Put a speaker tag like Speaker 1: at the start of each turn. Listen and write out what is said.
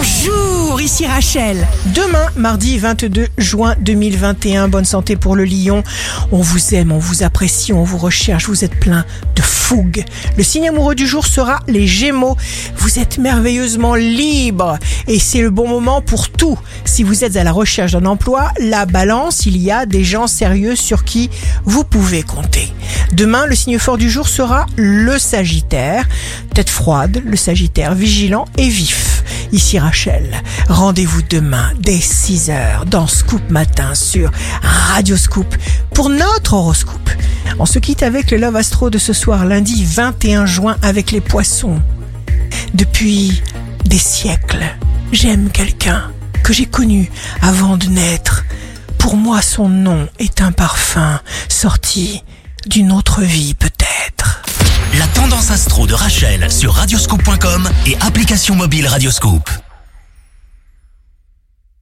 Speaker 1: Bonjour, ici Rachel. Demain, mardi 22 juin 2021, bonne santé pour le lion. On vous aime, on vous apprécie, on vous recherche, vous êtes plein de fougue. Le signe amoureux du jour sera les gémeaux. Vous êtes merveilleusement libre et c'est le bon moment pour tout. Si vous êtes à la recherche d'un emploi, la balance, il y a des gens sérieux sur qui vous pouvez compter. Demain, le signe fort du jour sera le Sagittaire. Tête froide, le Sagittaire vigilant et vif. Ici Rachel. Rendez-vous demain dès 6h dans Scoop Matin sur Radio Scoop pour notre horoscope. On se quitte avec le Love Astro de ce soir lundi 21 juin avec les poissons. Depuis des siècles, j'aime quelqu'un que j'ai connu avant de naître. Pour moi, son nom est un parfum sorti d'une autre vie peut-être.
Speaker 2: De Rachel sur radioscope.com et application mobile Radioscope.